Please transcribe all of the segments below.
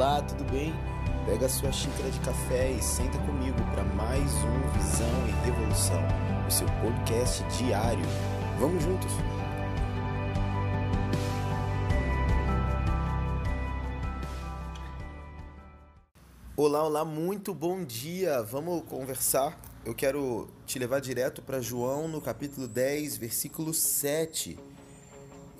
Olá, tudo bem? Pega sua xícara de café e senta comigo para mais um Visão e Revolução, o seu podcast diário. Vamos juntos? Olá, olá, muito bom dia. Vamos conversar? Eu quero te levar direto para João no capítulo 10, versículo 7.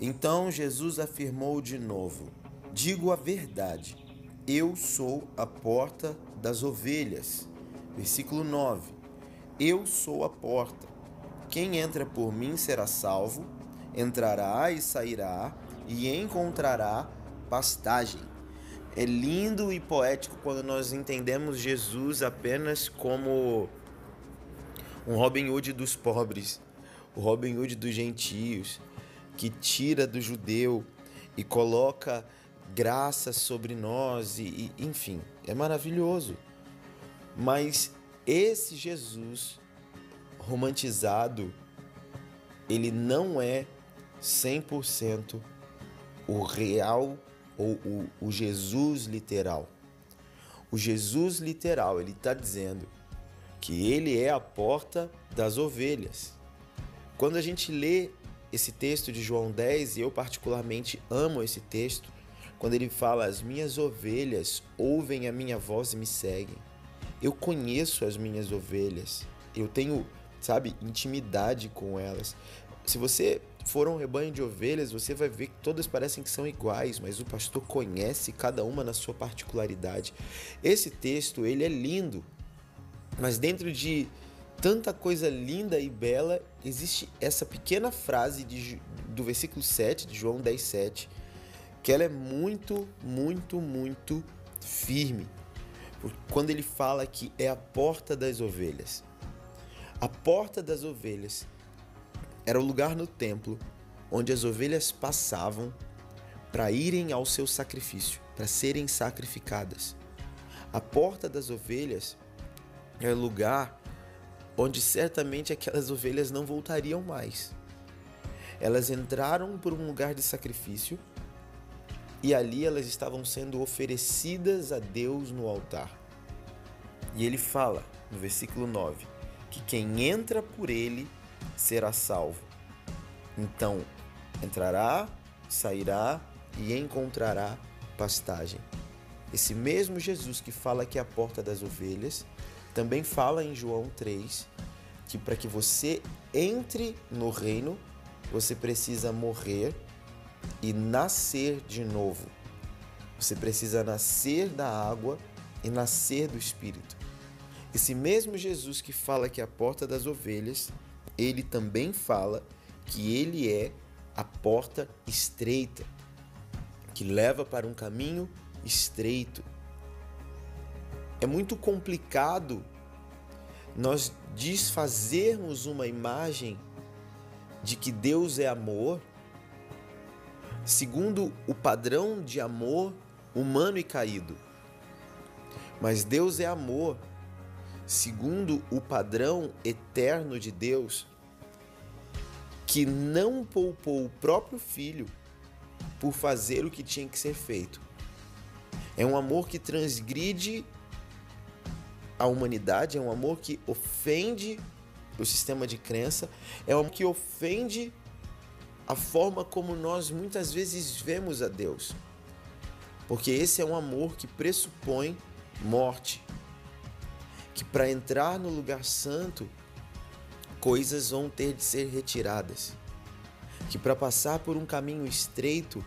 Então Jesus afirmou de novo: Digo a verdade, eu sou a porta das ovelhas. Versículo 9: Eu sou a porta. Quem entra por mim será salvo, entrará e sairá e encontrará pastagem. É lindo e poético quando nós entendemos Jesus apenas como um Robin Hood dos pobres, o Robin Hood dos gentios, que tira do judeu e coloca graça sobre nós e, e enfim, é maravilhoso. Mas esse Jesus romantizado, ele não é 100% o real ou o, o, Jesus literal. O Jesus literal, ele está dizendo que ele é a porta das ovelhas. Quando a gente lê esse texto de João 10, e eu particularmente amo esse texto, quando ele fala: As minhas ovelhas ouvem a minha voz e me seguem. Eu conheço as minhas ovelhas, eu tenho, sabe, intimidade com elas. Se você for um rebanho de ovelhas, você vai ver que todas parecem que são iguais, mas o pastor conhece cada uma na sua particularidade. Esse texto, ele é lindo, mas dentro de tanta coisa linda e bela, existe essa pequena frase de, do versículo 7 de João 10, 7, que ela é muito, muito, muito firme. Quando ele fala que é a porta das ovelhas. A porta das ovelhas era o lugar no templo onde as ovelhas passavam para irem ao seu sacrifício, para serem sacrificadas. A porta das ovelhas é o lugar onde certamente aquelas ovelhas não voltariam mais. Elas entraram por um lugar de sacrifício e ali elas estavam sendo oferecidas a Deus no altar. E ele fala, no versículo 9, que quem entra por ele será salvo. Então, entrará, sairá e encontrará pastagem. Esse mesmo Jesus que fala que é a porta das ovelhas, também fala em João 3 que para que você entre no reino, você precisa morrer e nascer de novo. Você precisa nascer da água e nascer do Espírito. Esse mesmo Jesus que fala que é a porta das ovelhas, ele também fala que ele é a porta estreita, que leva para um caminho estreito. É muito complicado nós desfazermos uma imagem de que Deus é amor segundo o padrão de amor humano e caído. Mas Deus é amor, segundo o padrão eterno de Deus, que não poupou o próprio filho por fazer o que tinha que ser feito. É um amor que transgride a humanidade, é um amor que ofende o sistema de crença, é um amor que ofende a forma como nós muitas vezes vemos a Deus. Porque esse é um amor que pressupõe morte. Que para entrar no lugar santo, coisas vão ter de ser retiradas. Que para passar por um caminho estreito,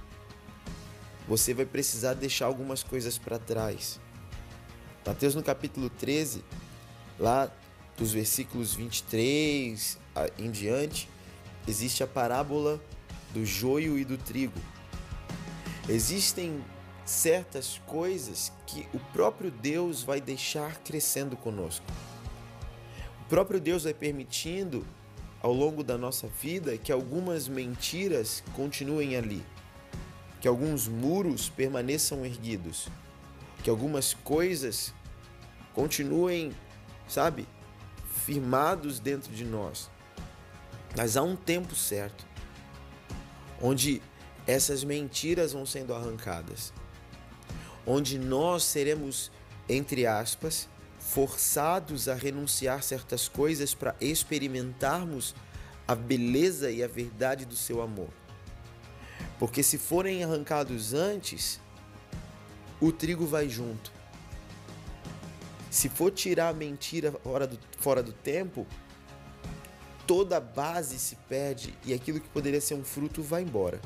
você vai precisar deixar algumas coisas para trás. Mateus no capítulo 13, lá dos versículos 23 em diante, existe a parábola do joio e do trigo. Existem certas coisas que o próprio Deus vai deixar crescendo conosco. O próprio Deus vai permitindo ao longo da nossa vida que algumas mentiras continuem ali, que alguns muros permaneçam erguidos, que algumas coisas continuem, sabe, firmados dentro de nós. Mas há um tempo certo onde essas mentiras vão sendo arrancadas, onde nós seremos, entre aspas, forçados a renunciar certas coisas para experimentarmos a beleza e a verdade do seu amor. Porque se forem arrancados antes, o trigo vai junto. Se for tirar a mentira fora do, fora do tempo, toda a base se perde e aquilo que poderia ser um fruto vai embora.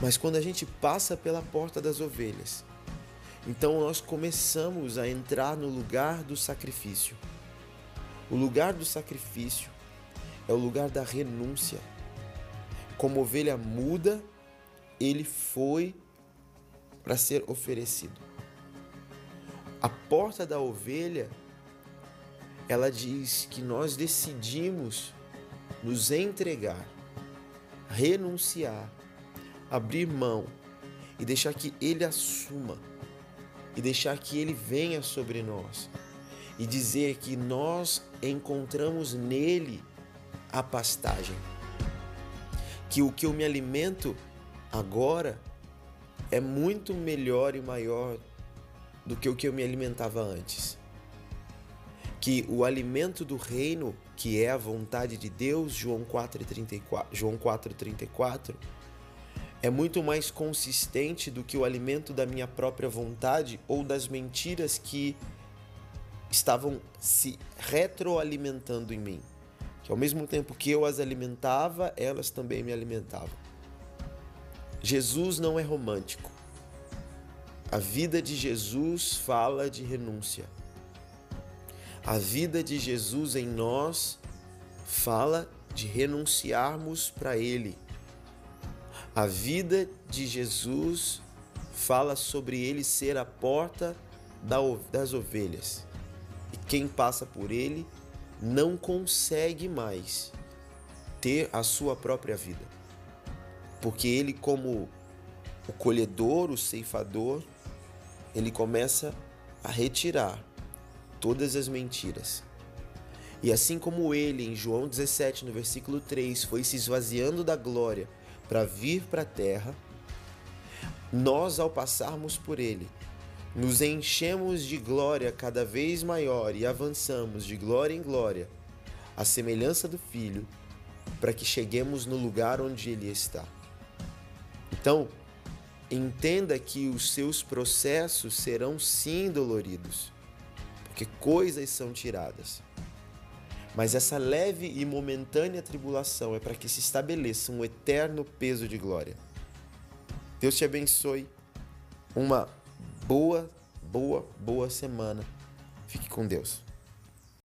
Mas quando a gente passa pela porta das ovelhas, então nós começamos a entrar no lugar do sacrifício. O lugar do sacrifício é o lugar da renúncia. Como ovelha muda, ele foi para ser oferecido. A porta da ovelha, ela diz que nós decidimos nos entregar, renunciar, abrir mão e deixar que ele assuma e deixar que ele venha sobre nós e dizer que nós encontramos nele a pastagem. Que o que eu me alimento agora é muito melhor e maior do que o que eu me alimentava antes. Que o alimento do reino, que é a vontade de Deus, João 4:34, João 4:34, é muito mais consistente do que o alimento da minha própria vontade ou das mentiras que estavam se retroalimentando em mim que ao mesmo tempo que eu as alimentava, elas também me alimentavam. Jesus não é romântico. A vida de Jesus fala de renúncia. A vida de Jesus em nós fala de renunciarmos para Ele. A vida de Jesus fala sobre Ele ser a porta das ovelhas. E quem passa por Ele não consegue mais ter a sua própria vida. Porque ele, como o colhedor, o ceifador, ele começa a retirar todas as mentiras. E assim como ele, em João 17, no versículo 3, foi se esvaziando da glória para vir para a terra, nós, ao passarmos por ele, nos enchemos de glória cada vez maior e avançamos de glória em glória, à semelhança do Filho, para que cheguemos no lugar onde Ele está. Então, entenda que os seus processos serão sim doloridos, porque coisas são tiradas. Mas essa leve e momentânea tribulação é para que se estabeleça um eterno peso de glória. Deus te abençoe. Uma boa, boa, boa semana. Fique com Deus.